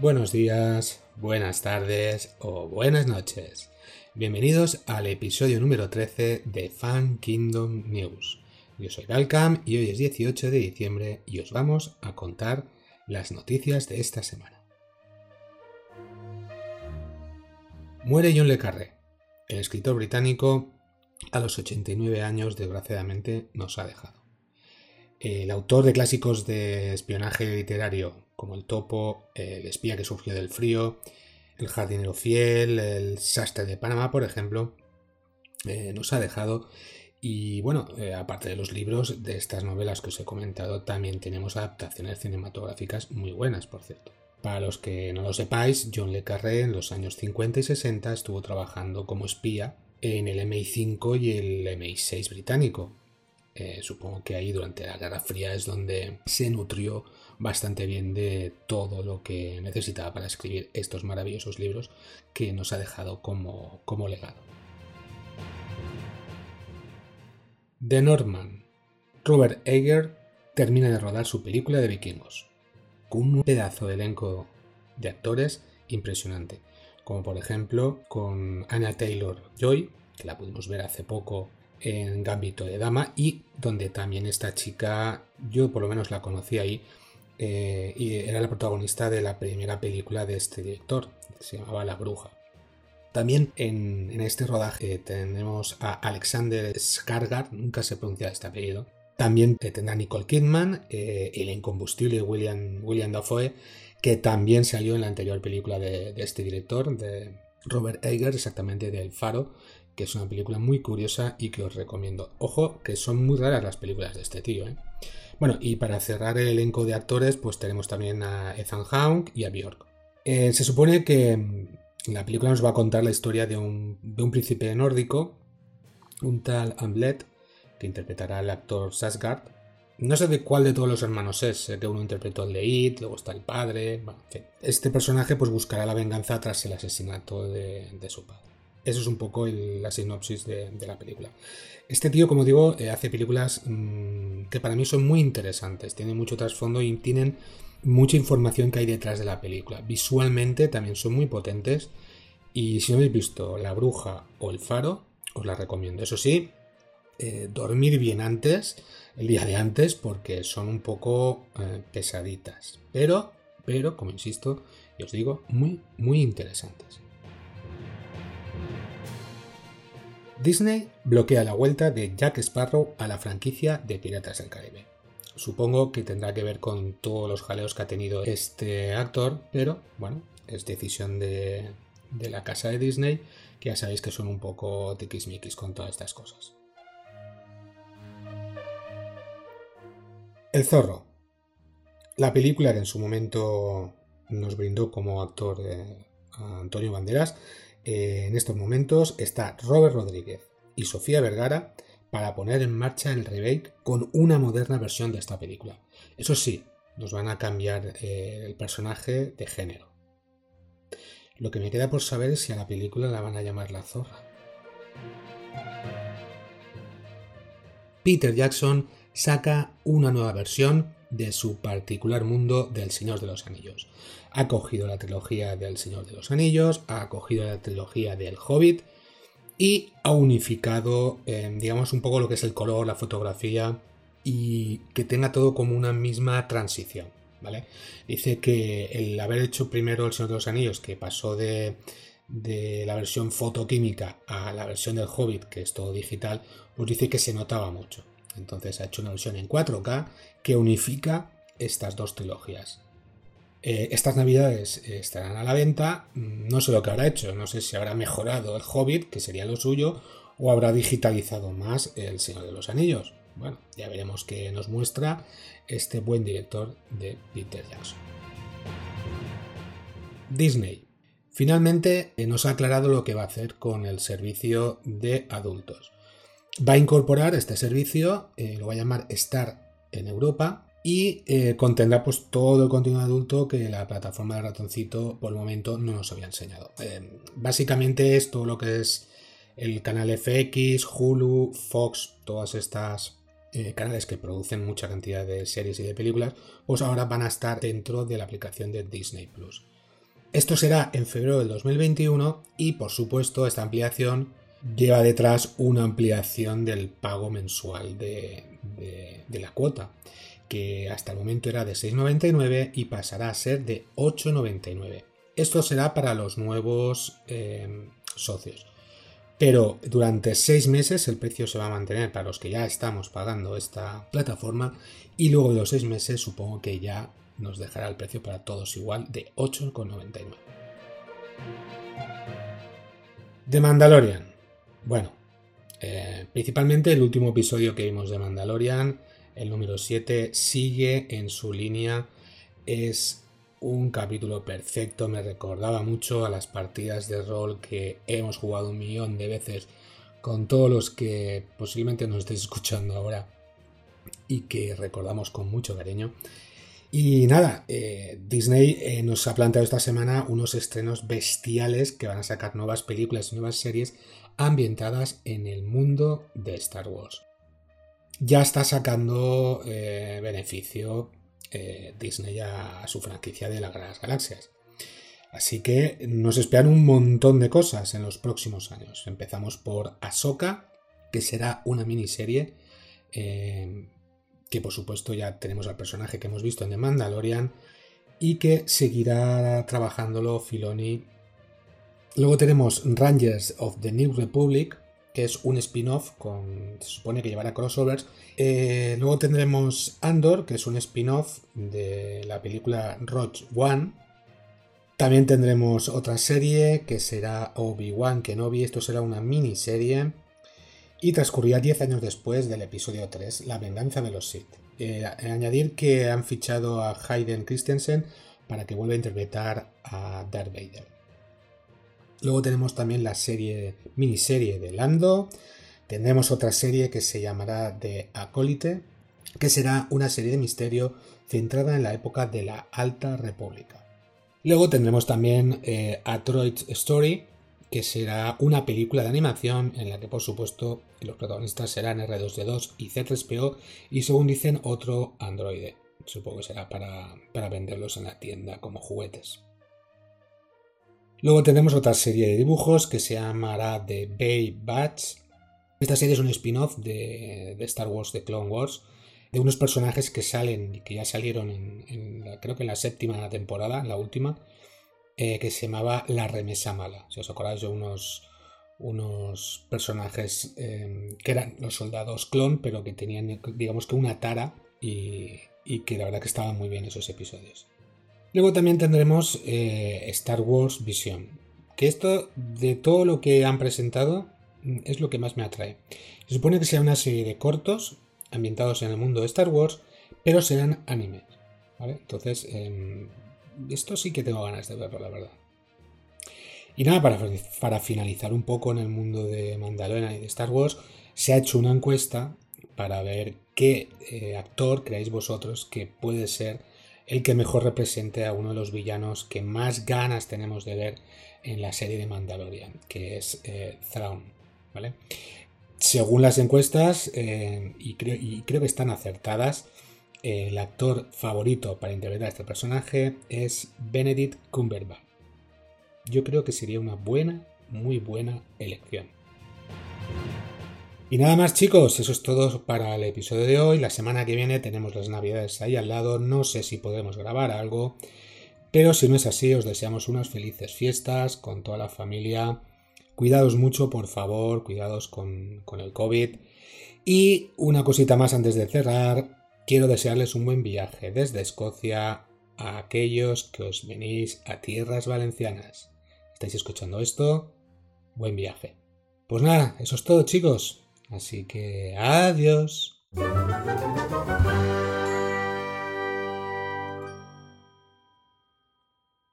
Buenos días, buenas tardes o buenas noches. Bienvenidos al episodio número 13 de Fan Kingdom News. Yo soy Galcam y hoy es 18 de diciembre y os vamos a contar las noticias de esta semana. Muere John Le Carré. El escritor británico a los 89 años desgraciadamente nos ha dejado. El autor de clásicos de espionaje literario como El Topo, El espía que surgió del frío, El jardinero fiel, El sastre de Panamá, por ejemplo, eh, nos ha dejado. Y bueno, eh, aparte de los libros, de estas novelas que os he comentado, también tenemos adaptaciones cinematográficas muy buenas, por cierto. Para los que no lo sepáis, John Le Carré en los años 50 y 60 estuvo trabajando como espía en el MI5 y el MI6 británico, supongo que ahí durante la Guerra Fría es donde se nutrió bastante bien de todo lo que necesitaba para escribir estos maravillosos libros que nos ha dejado como, como legado. The Norman. Robert Eger termina de rodar su película de vikingos, con un pedazo de elenco de actores impresionante, como por ejemplo con Anna Taylor Joy, que la pudimos ver hace poco en Gambito de Dama y donde también esta chica, yo por lo menos la conocí ahí, eh, y era la protagonista de la primera película de este director, se llamaba La Bruja. También en, este rodaje tenemos a Alexander Skarsgård, nunca se pronuncia este apellido. También tendrá Nicole Kidman, eh, el incombustible William, William Dafoe, que también salió en la anterior película de, este director, Robert Eger, exactamente del Faro, que es una película muy curiosa y que os recomiendo. Ojo, que son muy raras las películas de este tío. ¿eh? Bueno, y para cerrar el elenco de actores, pues tenemos también a Ethan Hawke y a Björk. Eh, se supone que mm, la película nos va a contar la historia de un, príncipe nórdico, un tal Hamlet, que interpretará el actor Sasgard. No sé de cuál de todos los hermanos es, sé que uno interpretó el de It, luego está el padre. Este personaje pues buscará la venganza tras el asesinato de su padre. Eso es un poco la sinopsis de, la película. Este tío, como digo, eh, hace películas mm, que para mí son muy interesantes, tienen mucho trasfondo y tienen mucha información que hay detrás de la película. Visualmente también son muy potentes y si no habéis visto La Bruja o El Faro, os la recomiendo. Eso sí, eh, dormir bien antes, el día de antes, porque son un poco eh, pesaditas. Pero, pero, como insisto, y os digo, muy, muy interesantes. Disney bloquea la vuelta de Jack Sparrow a la franquicia de Piratas del Caribe. Supongo que tendrá que ver con todos los jaleos que ha tenido este actor, pero bueno, es decisión de, la casa de Disney, que ya sabéis que son un poco tiquismiquis con todas estas cosas. El zorro. La película que en su momento nos brindó como actor eh, Antonio Banderas eh, en estos momentos está Robert Rodríguez y Sofía Vergara para poner en marcha el remake con una moderna versión de esta película. Eso sí, nos van a cambiar eh, el personaje de género. Lo que me queda por saber es si a la película la van a llamar La Zorra. Peter Jackson saca una nueva versión de su particular mundo del Señor de los Anillos. Ha cogido la trilogía del Señor de los Anillos, ha cogido la trilogía del Hobbit y ha unificado, eh, digamos, un poco lo que es el color, la fotografía y que tenga todo como una misma transición. ¿Vale? Dice que el haber hecho primero el Señor de los Anillos, que pasó de, de la versión fotoquímica a la versión del Hobbit, que es todo digital, pues dice que se notaba mucho. Entonces ha hecho una versión en 4K que unifica estas dos trilogías. Eh, estas navidades eh, estarán a la venta. No sé lo que habrá hecho. No sé si habrá mejorado el Hobbit, que sería lo suyo, o habrá digitalizado más el Señor de los Anillos. Bueno, ya veremos qué nos muestra este buen director de Peter Jackson. Disney. Finalmente eh, nos ha aclarado lo que va a hacer con el servicio de adultos. Va a incorporar este servicio, lo va a llamar Star en Europa, y eh, contendrá pues todo el contenido adulto que la plataforma de ratoncito por el momento no nos había enseñado. Eh, básicamente es todo lo que es el canal FX, Hulu, Fox, todas estas eh, canales que producen mucha cantidad de series y de películas, pues ahora van a estar dentro de la aplicación de Disney Plus. Esto será en febrero del 2021 y por supuesto esta ampliación lleva detrás una ampliación del pago mensual de, la cuota, que hasta el momento era de 6,99 y pasará a ser de 8,99. Esto será para los nuevos eh, socios. Pero durante seis meses el precio se va a mantener para los que ya estamos pagando esta plataforma y luego de los seis meses supongo que ya nos dejará el precio para todos igual de 8,99. De Mandalorian. Bueno, eh, principalmente el último episodio que vimos de Mandalorian, el número 7, sigue en su línea. Es un capítulo perfecto, me recordaba mucho a las partidas de rol que hemos jugado un millón de veces con todos los que posiblemente nos estéis escuchando ahora y que recordamos con mucho cariño. Y nada, eh, Disney eh, nos ha planteado esta semana unos estrenos bestiales que van a sacar nuevas películas y nuevas series ambientadas en el mundo de Star Wars. Ya está sacando eh, beneficio Disney a, su franquicia de las galaxias. Así que nos esperan un montón de cosas en los próximos años. Empezamos por Ahsoka, que será una miniserie. Que por supuesto ya tenemos al personaje que hemos visto en The Mandalorian. Y que seguirá trabajándolo Filoni. Luego tenemos Rangers of the New Republic, que es un spin-off con. se supone que llevará crossovers. Eh, luego tendremos Andor, que es un spin-off de la película Rogue One. También tendremos otra serie que será Obi-Wan Kenobi. Esto será una miniserie. Y transcurrirá 10 años después del episodio 3, La venganza de los Sith. Eh, añadir que han fichado a Hayden Christensen para que vuelva a interpretar a Darth Vader. Luego tenemos también la serie, miniserie de Lando. Tendremos otra serie que se llamará The Acólite, que será una serie de misterio centrada en la época de la Alta República. Luego tendremos también eh, A Droid Story, que será una película de animación en la que por supuesto los protagonistas serán R2D2 y C3PO y según dicen otro androide. Supongo que será para, para venderlos en la tienda como juguetes. Luego tenemos otra serie de dibujos que se llamará The Bay Batch. Esta serie es un spin-off de, Star Wars, de Clone Wars, de unos personajes que salen, y que ya salieron en, creo que en la séptima temporada, la última, eh, que se llamaba La Remesa Mala. Si os acordáis de unos, unos personajes em, que eran los soldados clon, pero que tenían, digamos que una tara y, y que la verdad que estaban muy bien esos episodios. Luego también tendremos eh, Star Wars Vision, que esto de todo lo que han presentado es lo que más me atrae. Se supone que sea una serie de cortos ambientados en el mundo de Star Wars, pero serán animes. Entonces, em, esto sí que tengo ganas de verlo, la verdad. Y nada, para, para finalizar un poco en el mundo de Mandalorian y de Star Wars, se ha hecho una encuesta para ver qué eh, actor creéis vosotros que puede ser el que mejor represente a uno de los villanos que más ganas tenemos de ver en la serie de Mandalorian, que es eh, Thrawn. ¿vale? Según las encuestas, eh, y, creo, que están acertadas, el actor favorito para interpretar a este personaje es Benedict Cumberbatch. Yo creo que sería una buena, muy buena elección. Y nada más chicos, eso es todo para el episodio de hoy. La semana que viene tenemos las navidades ahí al lado. No sé si podemos grabar algo. Pero si no es así, os deseamos unas felices fiestas con toda la familia. Cuidados mucho, por favor, cuidados con, con el COVID. Y una cosita más antes de cerrar. Quiero desearles un buen viaje desde Escocia a aquellos que os venís a tierras valencianas. ¿Estáis escuchando esto? Buen viaje. Pues nada, eso es todo chicos. Así que adiós.